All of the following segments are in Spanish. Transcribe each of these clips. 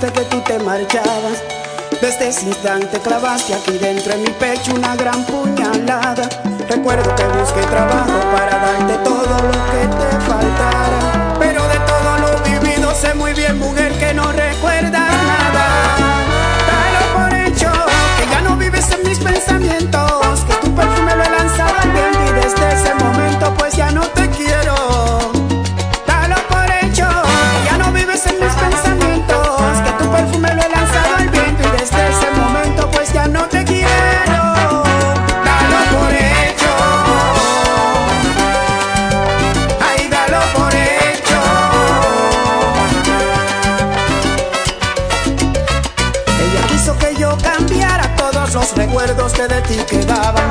que tú te marchabas. Desde ese instante clavaste aquí dentro de mi pecho una gran puñalada. Recuerdo que busqué trabajo para darte todo lo que te faltara. Pero de todo lo vivido sé muy bien, mujer. Quiso que yo cambiara todos los recuerdos que de ti quedaban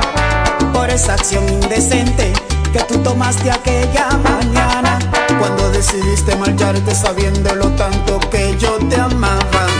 por esa acción indecente que tú tomaste aquella mañana cuando decidiste marcharte sabiendo lo tanto que yo te amaba.